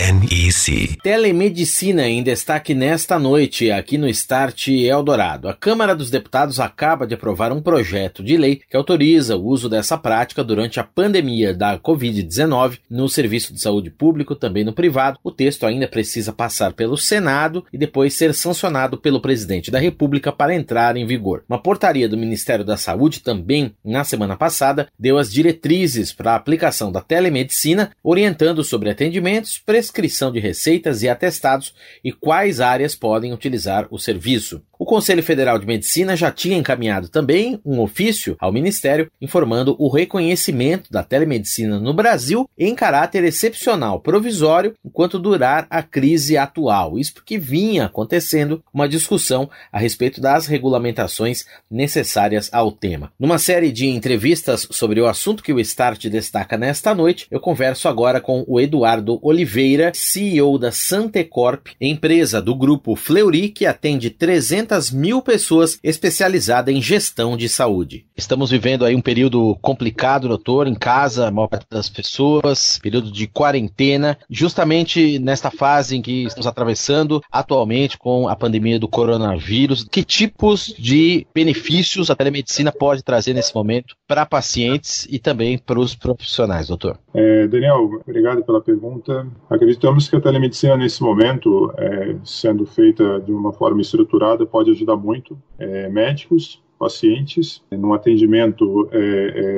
NEC. Telemedicina em destaque nesta noite aqui no Start Eldorado. A Câmara dos Deputados acaba de aprovar um projeto de lei que autoriza o uso dessa prática durante a pandemia da Covid-19 no serviço de saúde público, também no privado. O texto ainda precisa passar pelo Senado e depois ser sancionado pelo presidente da República para entrar em vigor. Uma portaria do Ministério da Saúde também, na semana passada, deu as diretrizes para a aplicação da telemedicina, orientando sobre atendimentos, prescrições inscrição de receitas e atestados e quais áreas podem utilizar o serviço. O Conselho Federal de Medicina já tinha encaminhado também um ofício ao Ministério informando o reconhecimento da telemedicina no Brasil em caráter excepcional provisório enquanto durar a crise atual. Isso porque vinha acontecendo uma discussão a respeito das regulamentações necessárias ao tema. Numa série de entrevistas sobre o assunto que o Start destaca nesta noite, eu converso agora com o Eduardo Oliveira, CEO da Santecorp, empresa do grupo Fleury que atende 300 200 mil pessoas especializadas em gestão de saúde. Estamos vivendo aí um período complicado, doutor, em casa, a maior parte das pessoas, período de quarentena, justamente nesta fase em que estamos atravessando atualmente com a pandemia do coronavírus. Que tipos de benefícios a telemedicina pode trazer nesse momento para pacientes e também para os profissionais, doutor? É, Daniel, obrigado pela pergunta. Acreditamos que a telemedicina nesse momento, é, sendo feita de uma forma estruturada, pode pode ajudar muito é, médicos, pacientes no atendimento é,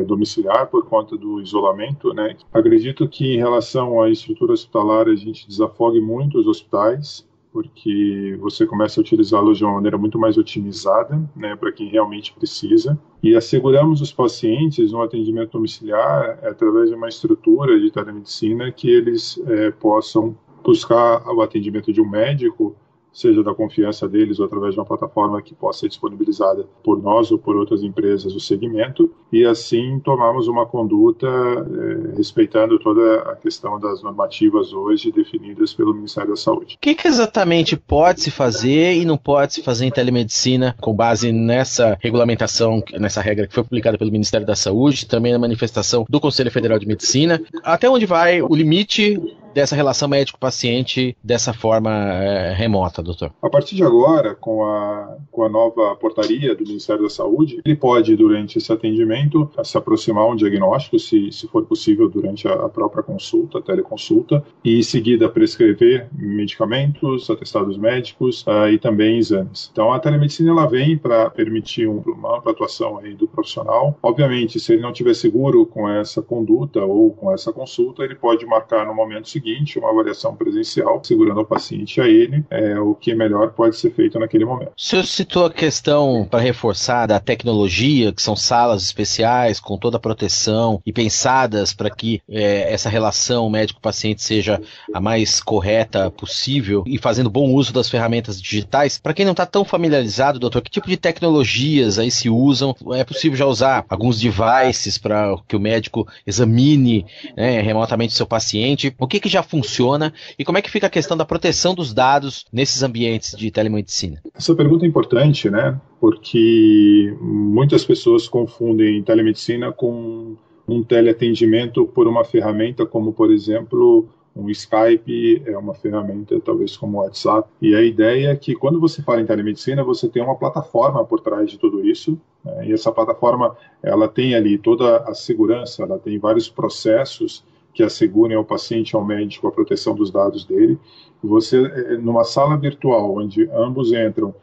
é, domiciliar por conta do isolamento, né? Acredito que em relação à estrutura hospitalar a gente desafogue muito os hospitais, porque você começa a utilizá-los de uma maneira muito mais otimizada, né, para quem realmente precisa. E asseguramos os pacientes no atendimento domiciliar através de uma estrutura de telemedicina que eles é, possam buscar o atendimento de um médico seja da confiança deles ou através de uma plataforma que possa ser disponibilizada por nós ou por outras empresas do segmento, e assim tomarmos uma conduta eh, respeitando toda a questão das normativas hoje definidas pelo Ministério da Saúde. O que, que exatamente pode se fazer e não pode se fazer em telemedicina com base nessa regulamentação, nessa regra que foi publicada pelo Ministério da Saúde, também na manifestação do Conselho Federal de Medicina? Até onde vai o limite dessa relação médico-paciente dessa forma é, remota, doutor? A partir de agora, com a, com a nova portaria do Ministério da Saúde, ele pode, durante esse atendimento, se aproximar um diagnóstico, se, se for possível, durante a, própria consulta, a teleconsulta, e em seguida prescrever medicamentos, atestados médicos uh, e também exames. Então, a telemedicina ela vem para permitir um, uma atuação aí do profissional. Obviamente, se ele não tiver seguro com essa conduta ou com essa consulta, ele pode marcar no momento seguinte seguinte, uma avaliação presencial, segurando o paciente a ele, é, o que melhor pode ser feito naquele momento. O senhor citou a questão, para reforçar, da tecnologia, que são salas especiais, com toda a proteção e pensadas para que é, essa relação médico-paciente seja a mais correta possível e fazendo bom uso das ferramentas digitais. Para quem não está tão familiarizado, doutor, que tipo de tecnologias aí se usam? É possível já usar alguns devices para que o médico examine né, remotamente seu paciente? O que, que já funciona e como é que fica a questão da proteção dos dados nesses ambientes de telemedicina? Essa pergunta é importante, né? Porque muitas pessoas confundem telemedicina com um teleatendimento por uma ferramenta como, por exemplo, um Skype é uma ferramenta, talvez como o WhatsApp. E a ideia é que quando você fala em telemedicina, você tem uma plataforma por trás de tudo isso. Né? E essa plataforma, ela tem ali toda a segurança, ela tem vários processos que assegurem ao paciente ao médico a proteção dos dados dele. Você, eh, numa sala virtual, onde ambos entram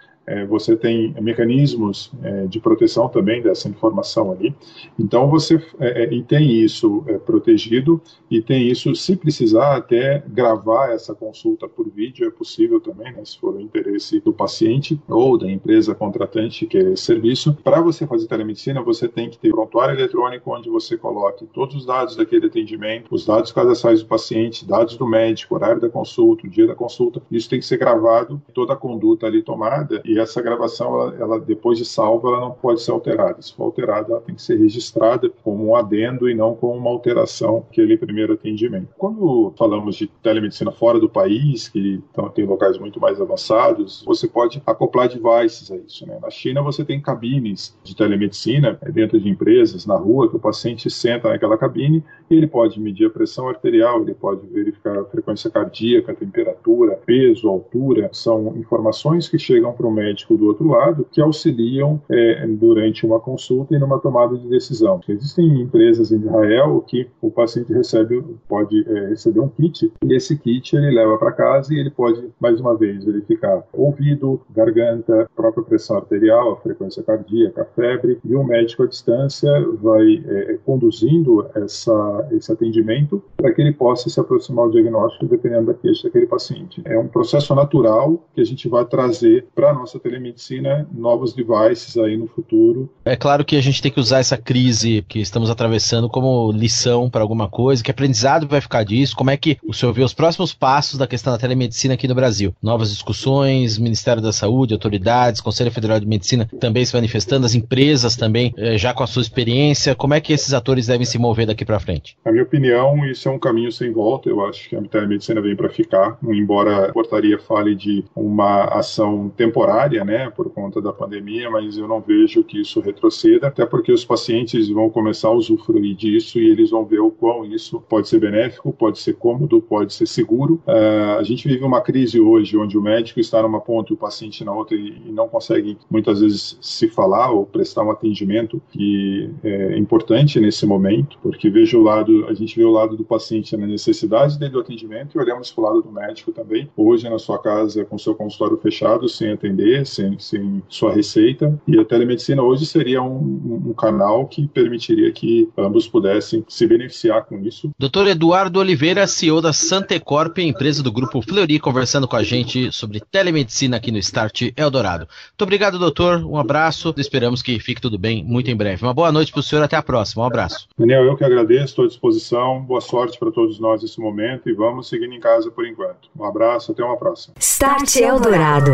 você tem mecanismos é, de proteção também dessa informação ali. Então você é, é, e tem isso é, protegido e tem isso, se precisar, até gravar essa consulta por vídeo é possível também, né, se for o interesse do paciente ou da empresa contratante que é serviço. Para você fazer telemedicina, você tem que ter um prontuário eletrônico onde você coloque todos os dados daquele atendimento, os dados cadastrais do paciente, dados do médico, horário da consulta, o dia da consulta. Isso tem que ser gravado, toda a conduta ali tomada e essa gravação, ela, ela, depois de salva, ela não pode ser alterada. Se for alterada, ela tem que ser registrada como um adendo e não como uma alteração aquele primeiro atendimento. Quando falamos de telemedicina fora do país, que então, tem locais muito mais avançados, você pode acoplar devices a isso. Né? Na China, você tem cabines de telemedicina é, dentro de empresas, na rua, que o paciente senta naquela cabine e ele pode medir a pressão arterial, ele pode verificar a frequência cardíaca, a temperatura, peso, altura. São informações que chegam para o médico do outro lado que auxiliam é, durante uma consulta e numa tomada de decisão. Existem empresas em Israel que o paciente recebe, pode é, receber um kit e esse kit ele leva para casa e ele pode, mais uma vez, verificar ouvido, garganta, própria pressão arterial, frequência cardíaca, febre e o médico à distância vai é, conduzindo essa, esse atendimento para que ele possa se aproximar do diagnóstico dependendo da queixa daquele paciente. É um processo natural que a gente vai trazer para a nossa telemedicina novos devices aí no futuro. É claro que a gente tem que usar essa crise que estamos atravessando como lição para alguma coisa, que aprendizado vai ficar disso, como é que o senhor vê os próximos passos da questão da telemedicina aqui no Brasil? Novas discussões, Ministério da Saúde, autoridades, Conselho Federal de Medicina também se manifestando, as empresas também, eh, já com a sua experiência, como é que esses atores devem se mover daqui para frente? Na minha opinião, isso é um caminho sem volta, eu acho que a telemedicina vem para ficar, embora a portaria fale de uma ação temporária, né, por conta da pandemia, mas eu não vejo que isso retroceda, até porque os pacientes vão começar a usufruir disso e eles vão ver o quão isso pode ser benéfico, pode ser cômodo, pode ser seguro. Uh, a gente vive uma crise hoje onde o médico está numa ponta e o paciente na outra e, não consegue muitas vezes se falar ou prestar um atendimento que é importante nesse momento, porque veja o lado, a gente vê o lado do paciente na necessidade dele do atendimento e olhamos para o lado do médico também. Hoje na sua casa com seu consultório fechado, sem atender, sem, sem sua receita. E a telemedicina hoje seria um, um canal que permitiria que ambos pudessem se beneficiar com isso. Doutor Eduardo Oliveira, CEO da Santecorp, empresa do grupo Fleury, conversando com a gente sobre telemedicina aqui no Start Eldorado. Muito obrigado, doutor. Um abraço. Esperamos que fique tudo bem muito em breve. Uma boa noite para o senhor. Até a próxima. Um abraço. Daniel, eu que agradeço. Estou à disposição. Boa sorte para todos nós nesse momento e vamos seguindo em casa por enquanto. Um abraço. Até uma próxima. Start Eldorado.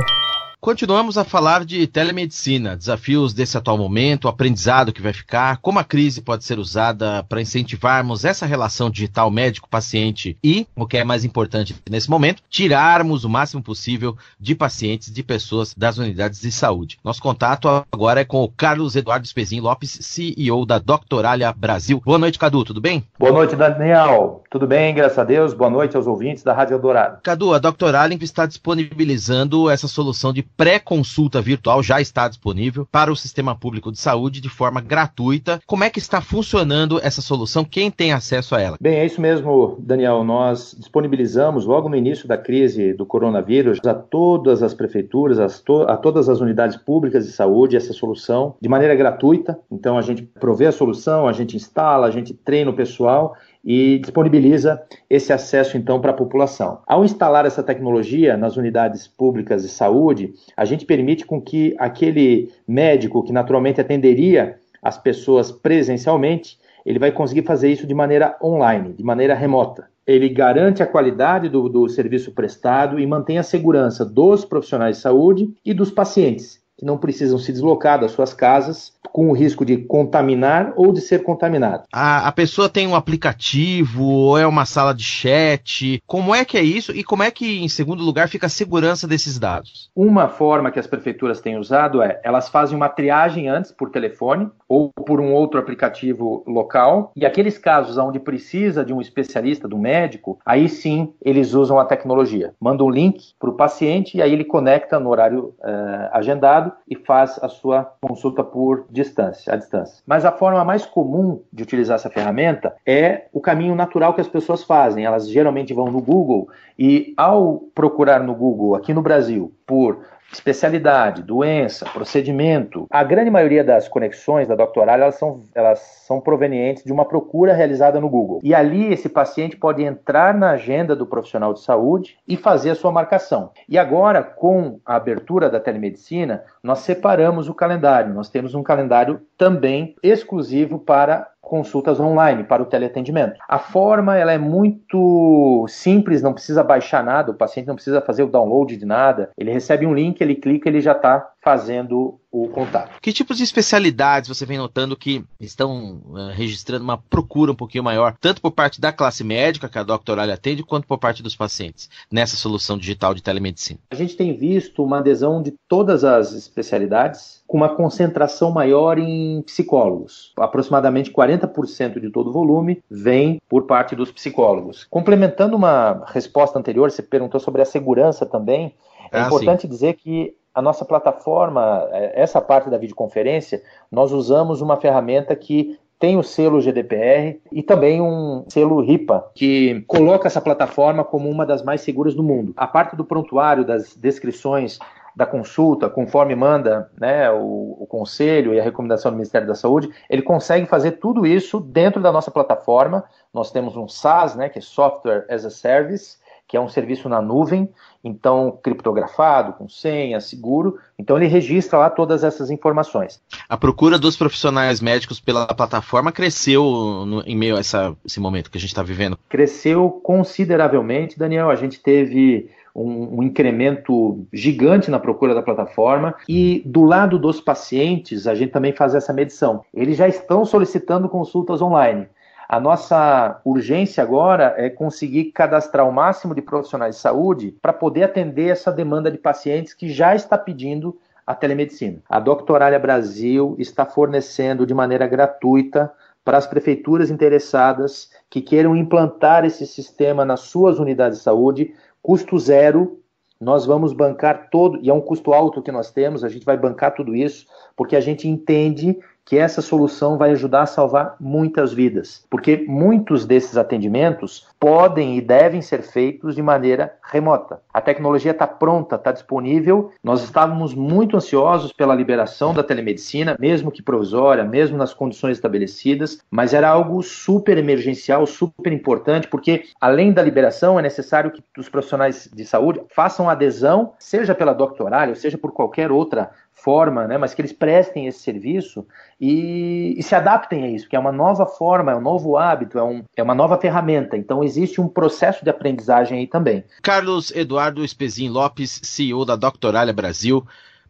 Continuamos a falar de telemedicina, desafios desse atual momento, o aprendizado que vai ficar, como a crise pode ser usada para incentivarmos essa relação digital médico-paciente e, o que é mais importante nesse momento, tirarmos o máximo possível de pacientes, de pessoas das unidades de saúde. Nosso contato agora é com o Carlos Eduardo Espezin Lopes, CEO da Doctoralha Brasil. Boa noite, Cadu, tudo bem? Boa noite, Daniel. Tudo bem, graças a Deus. Boa noite aos ouvintes da Rádio Eldorado. Cadu, a Doctoralha está disponibilizando essa solução de pré-consulta virtual já está disponível para o sistema público de saúde de forma gratuita. Como é que está funcionando essa solução? Quem tem acesso a ela? Bem, é isso mesmo, Daniel. Nós disponibilizamos logo no início da crise do coronavírus a todas as prefeituras, a, to a todas as unidades públicas de saúde essa solução de maneira gratuita. Então a gente provê a solução, a gente instala, a gente treina o pessoal e disponibiliza esse acesso então para a população. Ao instalar essa tecnologia nas unidades públicas de saúde, a gente permite com que aquele médico que naturalmente atenderia as pessoas presencialmente, ele vai conseguir fazer isso de maneira online, de maneira remota. Ele garante a qualidade do, do serviço prestado e mantém a segurança dos profissionais de saúde e dos pacientes que não precisam se deslocar das suas casas com o risco de contaminar ou de ser contaminado. A, a pessoa tem um aplicativo ou é uma sala de chat? Como é que é isso e como é que, em segundo lugar, fica a segurança desses dados? Uma forma que as prefeituras têm usado é elas fazem uma triagem antes por telefone ou por um outro aplicativo local e aqueles casos onde precisa de um especialista, do médico, aí sim eles usam a tecnologia. Manda um link para o paciente e aí ele conecta no horário uh, agendado e faz a sua consulta por distância, à distância. Mas a forma mais comum de utilizar essa ferramenta é o caminho natural que as pessoas fazem. Elas geralmente vão no Google e ao procurar no Google aqui no Brasil por especialidade, doença, procedimento. A grande maioria das conexões da doctoral elas são, elas são provenientes de uma procura realizada no Google. E ali esse paciente pode entrar na agenda do profissional de saúde e fazer a sua marcação. E agora, com a abertura da telemedicina, nós separamos o calendário. Nós temos um calendário também exclusivo para consultas online, para o teleatendimento. A forma ela é muito simples, não precisa baixar nada, o paciente não precisa fazer o download de nada. Ele recebe um link, ele clica, ele já está fazendo o contato. Que tipos de especialidades você vem notando que estão uh, registrando uma procura um pouquinho maior, tanto por parte da classe médica, que a doctoral atende, quanto por parte dos pacientes, nessa solução digital de telemedicina? A gente tem visto uma adesão de todas as especialidades, com uma concentração maior em psicólogos. Aproximadamente 40% de todo o volume vem por parte dos psicólogos. Complementando uma resposta anterior, você perguntou sobre a segurança também. É ah, importante sim. dizer que a nossa plataforma, é, essa parte da videoconferência, nós usamos uma ferramenta que tem o selo GDPR e também um selo RIPA, que coloca essa plataforma como uma das mais seguras do mundo. A parte do prontuário, das descrições da consulta, conforme manda né, o, o, conselho e a recomendação do Ministério da Saúde, ele consegue fazer tudo isso dentro da nossa plataforma. Nós temos um SaaS, né, que é Software as a Service, que é um serviço na nuvem, então criptografado, com senha, seguro. Então ele registra lá todas essas informações. A procura dos profissionais médicos pela plataforma cresceu no, em meio a essa, esse momento que a gente está vivendo? Cresceu consideravelmente, Daniel. A gente teve um, um, incremento gigante na procura da plataforma. E do lado dos pacientes, a gente também faz essa medição. Eles já estão solicitando consultas online. A nossa urgência agora é conseguir cadastrar o máximo de profissionais de saúde para poder atender essa demanda de pacientes que já está pedindo a telemedicina. A Doctoralia Brasil está fornecendo de maneira gratuita para as prefeituras interessadas que queiram implantar esse sistema nas suas unidades de saúde, custo zero. Nós vamos bancar todo, e é um custo alto que nós temos, a gente vai bancar tudo isso, porque a gente entende que essa solução vai ajudar a salvar muitas vidas, porque muitos desses atendimentos podem e devem ser feitos de maneira remota. A tecnologia está pronta, está disponível. Nós estávamos muito ansiosos pela liberação da telemedicina, mesmo que provisória, mesmo nas condições estabelecidas, mas era algo super emergencial, super importante, porque além da liberação é necessário que os profissionais de saúde façam adesão, seja pela doctoral, seja por qualquer outra forma, né, mas que eles prestem esse serviço e, e, se adaptem a isso, que é uma nova forma, é um novo hábito, é, um, é uma nova ferramenta. Então existe um processo de aprendizagem aí também. Carlos Eduardo Espezin Lopes, CEO da Doctoralia Brasil,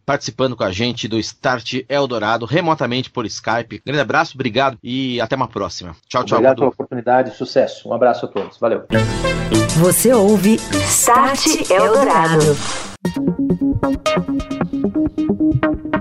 participando com a gente do Start Eldorado, remotamente por Skype. Grande abraço, obrigado e até uma próxima. Tchau, tchau. Obrigado pela oportunidade, sucesso. Um abraço a todos. Valeu. Você ouve Start Eldorado.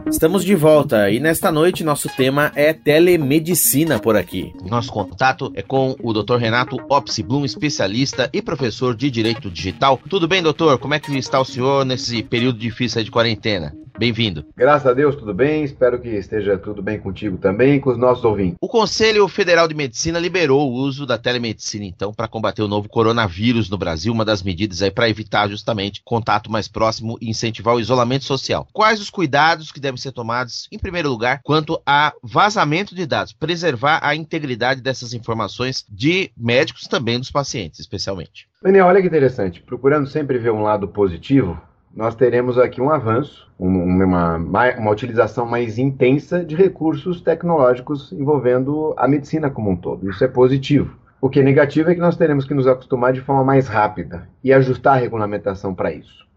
Estamos de volta e nesta noite nosso tema é telemedicina por aqui. Nosso contato é com o Dr. Renato Opsi Blum, especialista e professor de Direito Digital. Tudo bem, doutor? Como é que está o senhor nesse período difícil de quarentena? Bem-vindo. Graças a Deus, tudo bem. Espero que esteja tudo bem contigo também com os nossos ouvintes. O Conselho Federal de Medicina liberou o uso da telemedicina, então, para combater o novo coronavírus no Brasil. Uma das medidas aí para evitar justamente contato mais próximo e incentivar o isolamento social. Quais os cuidados que devem ser tomados, em primeiro lugar, quanto a vazamento de dados, preservar a integridade dessas informações de médicos também dos pacientes, especialmente? Daniel, olha que interessante. Procurando sempre ver um lado positivo, nós teremos aqui um avanço, uma, uma, utilização mais intensa de recursos tecnológicos envolvendo a medicina como um todo. Isso é positivo. O que é negativo é que nós teremos que nos acostumar de forma mais rápida e ajustar a regulamentação para isso.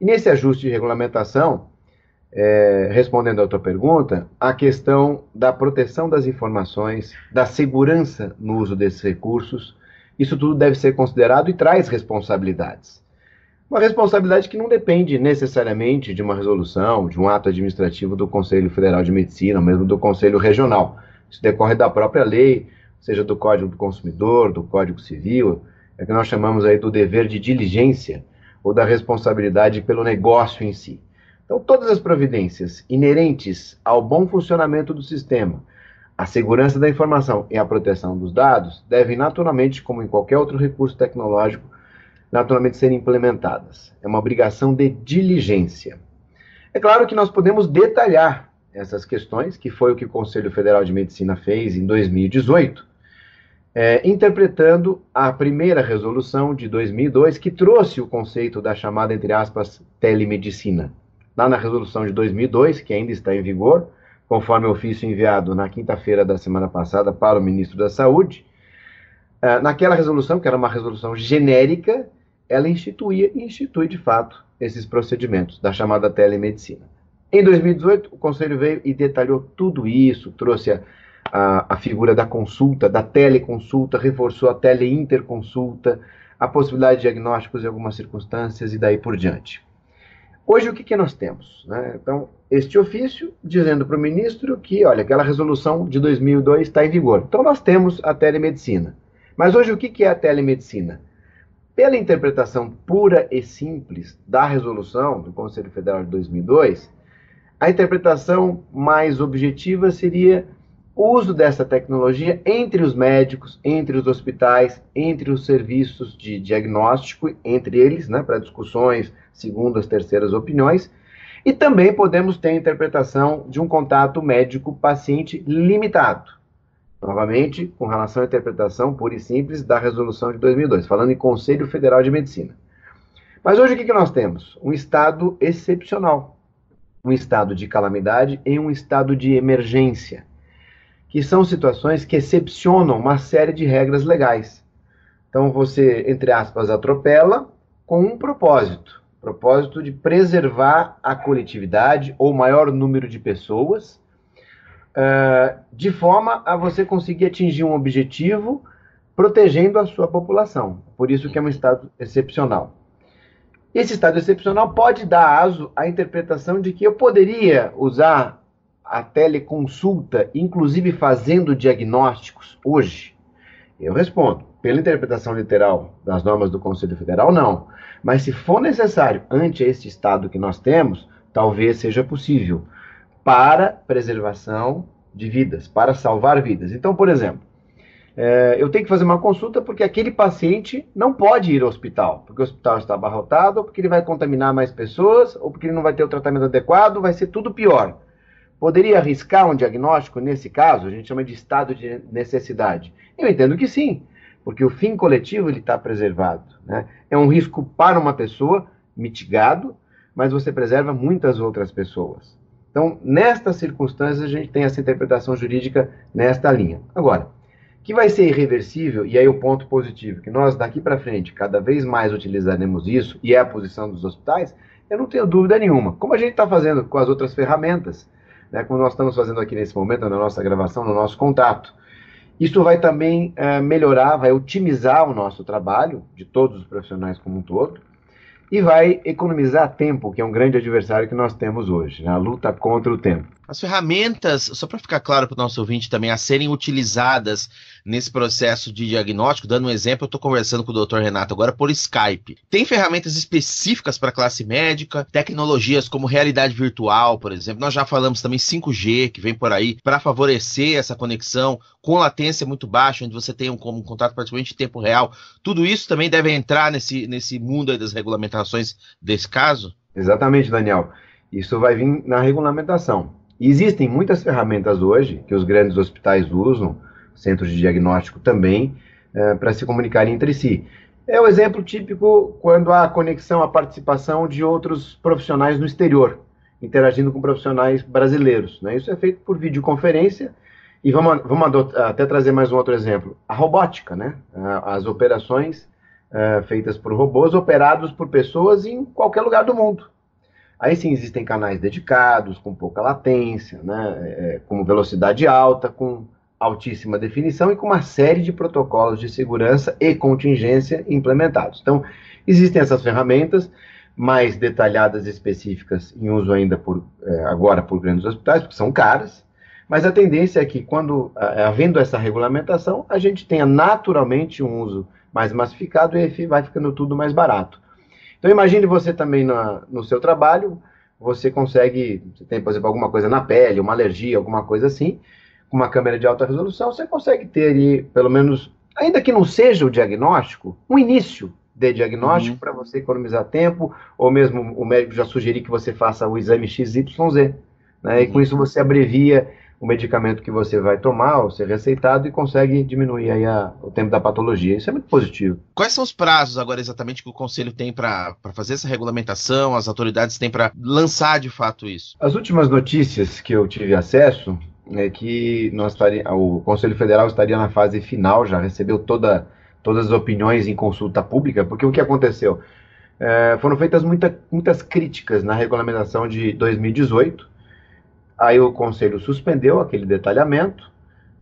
E nesse ajuste de regulamentação, é, respondendo à tua pergunta, a questão da proteção das informações, da segurança no uso desses recursos, isso tudo deve ser considerado e traz responsabilidades. Uma responsabilidade que não depende necessariamente de uma resolução, de um ato administrativo do Conselho Federal de Medicina, ou mesmo do Conselho Regional. Isso decorre da própria lei, seja do Código do Consumidor, do Código Civil, é que nós chamamos aí do dever de diligência ou da responsabilidade pelo negócio em si. Então, todas as providências inerentes ao bom funcionamento do sistema, a segurança da informação e a proteção dos dados devem naturalmente, como em qualquer outro recurso tecnológico, naturalmente serem implementadas. É uma obrigação de diligência. É claro que nós podemos detalhar essas questões, que foi o que o Conselho Federal de Medicina fez em 2018, é, interpretando a primeira resolução de 2002, que trouxe o conceito da chamada, entre aspas, telemedicina. Lá na resolução de 2002, que ainda está em vigor, conforme ofício enviado na quinta-feira da semana passada para o ministro da Saúde. Uh, naquela resolução, que era uma resolução genérica, ela instituía e institui de fato esses procedimentos da chamada telemedicina. Em 2018, o Conselho veio e detalhou tudo isso, trouxe a, a, a figura da consulta, da teleconsulta, reforçou a teleinterconsulta, a possibilidade de diagnósticos em algumas circunstâncias e daí por diante. Hoje, o que, que nós temos? Né? Então, este ofício dizendo para o ministro que, olha, aquela resolução de 2002 está em vigor. Então, nós temos a telemedicina. Mas hoje, o que, que é a telemedicina? Pela interpretação pura e simples da resolução do Conselho Federal de 2002, a interpretação mais objetiva seria o uso dessa tecnologia entre os médicos, entre os hospitais, entre os serviços de diagnóstico, entre eles, né, para discussões, segundas, terceiras opiniões, e também podemos ter a interpretação de um contato médico-paciente limitado. Novamente, com relação à interpretação pura e simples da resolução de 2002, falando em Conselho Federal de Medicina. Mas hoje o que, nós temos? Um estado excepcional, um estado de calamidade em um estado de emergência, que são situações que excepcionam uma série de regras legais. Então você, entre aspas, atropela com um propósito, propósito de preservar a coletividade ou maior número de pessoas uh, de forma a você conseguir atingir um objetivo protegendo a sua população. Por isso que é um estado excepcional. Esse estado excepcional pode dar aso à interpretação de que eu poderia usar a teleconsulta, inclusive fazendo diagnósticos hoje. Eu respondo, pela interpretação literal das normas do Conselho Federal, não. Mas se for necessário, ante este estado que nós temos, talvez seja possível para preservação de vidas, para salvar vidas. Então, por exemplo, é, eu tenho que fazer uma consulta porque aquele paciente não pode ir ao hospital, porque o hospital está abarrotado, ou porque ele vai contaminar mais pessoas, ou porque ele não vai ter o tratamento adequado, vai ser tudo pior. Poderia arriscar um diagnóstico nesse caso? A gente chama de estado de necessidade. Eu entendo que sim, porque o fim coletivo ele está preservado. Né? É um risco para uma pessoa mitigado, mas você preserva muitas outras pessoas. Então, nestas circunstâncias, a gente tem essa interpretação jurídica nesta linha. Agora, que vai ser irreversível, e aí o ponto positivo, que nós daqui para frente cada vez mais utilizaremos isso, e é a posição dos hospitais, eu não tenho dúvida nenhuma. Como a gente está fazendo com as outras ferramentas, né, como nós estamos fazendo aqui nesse momento, na nossa gravação, no nosso contato. Isso vai também é, melhorar, vai otimizar o nosso trabalho, de todos os profissionais como um todo, e vai economizar tempo, que é um grande adversário que nós temos hoje, né? a luta contra o tempo. As ferramentas, só para ficar claro para o nosso ouvinte também, a serem utilizadas nesse processo de diagnóstico, dando um exemplo, eu estou conversando com o Dr. Renato agora por Skype. Tem ferramentas específicas para a classe médica, tecnologias como realidade virtual, por exemplo. Nós já falamos também 5G, que vem por aí, para favorecer essa conexão com latência muito baixa, onde você tem um, um contato praticamente em tempo real. Tudo isso também deve entrar nesse, nesse mundo das regulamentações desse caso? Exatamente, Daniel. Isso vai vir na regulamentação. Existem muitas ferramentas hoje que os grandes hospitais usam, centros de diagnóstico também, é, para se comunicarem entre si. É o exemplo típico quando há conexão, a participação de outros profissionais no exterior, interagindo com profissionais brasileiros. Né? Isso é feito por videoconferência. E vamos, vamos até trazer mais um outro exemplo. A robótica, né? as operações uh, feitas por robôs, operados por pessoas em qualquer lugar do mundo. Aí sim existem canais dedicados, com pouca latência, né, é, com velocidade alta, com altíssima definição e com uma série de protocolos de segurança e contingência implementados. Então, existem essas ferramentas mais detalhadas e específicas em uso ainda por, é, agora por grandes hospitais, porque são caras, mas a tendência é que quando, havendo essa regulamentação, a gente tenha naturalmente um uso mais massificado e vai ficando tudo mais barato. Então imagine você também na, no seu trabalho, você consegue, você tem, por exemplo, alguma coisa na pele, uma alergia, alguma coisa assim, com uma câmera de alta resolução, você consegue ter ali, pelo menos, ainda que não seja o diagnóstico, um início de diagnóstico uhum. para você economizar tempo, ou mesmo o médico já sugerir que você faça o exame XYZ. Né? E com uhum. isso você abrevia o medicamento que você vai tomar, ou ser receitado, e consegue diminuir aí a, o tempo da patologia. Isso é muito positivo. Quais são os prazos agora exatamente que o Conselho tem para fazer essa regulamentação, as autoridades têm para lançar de fato isso? As últimas notícias que eu tive acesso é que nós estaria, o Conselho Federal estaria na fase final, já recebeu toda, todas as opiniões em consulta pública, porque o que aconteceu? É, foram feitas muita, muitas críticas na regulamentação de 2018, aí o Conselho suspendeu aquele detalhamento,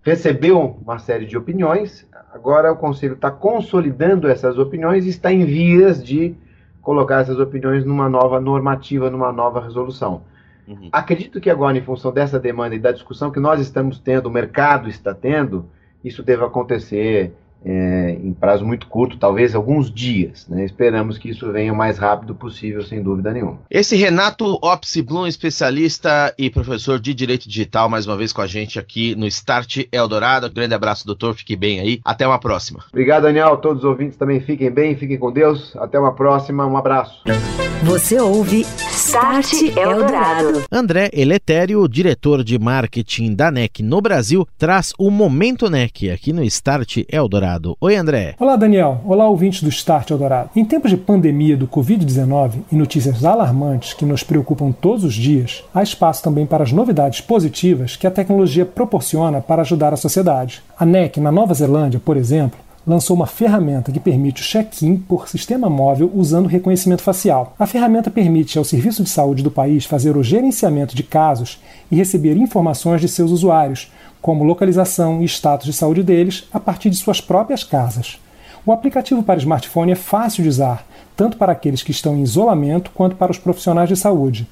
recebeu uma série de opiniões, agora o Conselho está consolidando essas opiniões e está em vias de colocar essas opiniões numa nova normativa, numa nova resolução. Uhum. Acredito que agora, em função dessa demanda e da discussão que nós estamos tendo, o mercado está tendo, isso deva acontecer é, em prazo muito curto, talvez alguns dias. Né? Esperamos que isso venha o mais rápido possível, sem dúvida nenhuma. Esse Renato Opsi-Blum, especialista e professor de Direito Digital, mais uma vez com a gente aqui no Start Eldorado. Grande abraço, doutor. Fique bem aí. Até uma próxima. Obrigado, Daniel. Todos os ouvintes também fiquem bem, fiquem com Deus. Até uma próxima. Um abraço. Você ouve Start Eldorado. André Eletério, diretor de marketing da NEC no Brasil, traz o Momento NEC aqui no Start Eldorado. Eldorado. Oi, André. Olá, Daniel. Olá, ouvintes do Start Eldorado. Em tempos de pandemia do Covid-19 e notícias alarmantes que nos preocupam todos os dias, há espaço também para as novidades positivas que a tecnologia proporciona para ajudar a sociedade. A NEC, na Nova Zelândia, por exemplo, lançou uma ferramenta que permite o check-in por sistema móvel usando reconhecimento facial. A ferramenta permite ao Serviço de Saúde do país fazer o gerenciamento de casos e receber informações de seus usuários, como localização e status de saúde deles, a partir de suas próprias casas. O aplicativo para smartphone é fácil de usar, tanto para aqueles que estão em isolamento quanto para os profissionais de saúde.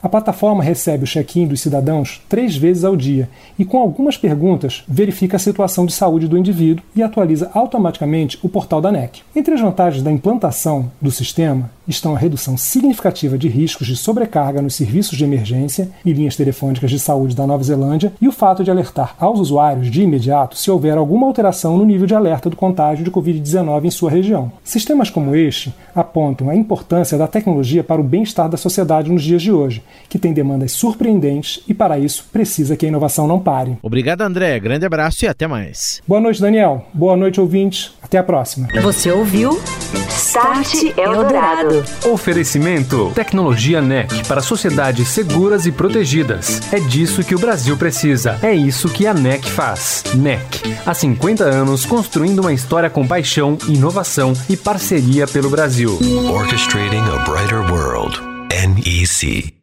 A plataforma recebe o check-in dos cidadãos três vezes ao dia e, com algumas perguntas, verifica a situação de saúde do indivíduo e atualiza automaticamente o portal da NEC. Entre as vantagens da implantação do sistema estão a redução significativa de riscos de sobrecarga nos serviços de emergência e linhas telefônicas de saúde da Nova Zelândia e o fato de alertar aos usuários de imediato se houver alguma alteração no nível de alerta do contágio de Covid-19 em sua região. Sistemas como este apontam a importância da tecnologia para o bem-estar da sociedade nos dias de hoje que tem demandas surpreendentes e, para isso, precisa que a inovação não pare. Obrigado, André. Grande abraço e até mais. Boa noite, Daniel. Boa noite, ouvintes. Até a próxima. Você ouviu Start Eldorado. Oferecimento: Tecnologia NEC para sociedades seguras e protegidas. É disso que o Brasil precisa. É isso que a NEC faz. NEC. Há 50 anos construindo uma história com paixão, inovação e parceria pelo Brasil. Orchestrating a brighter world. NEC.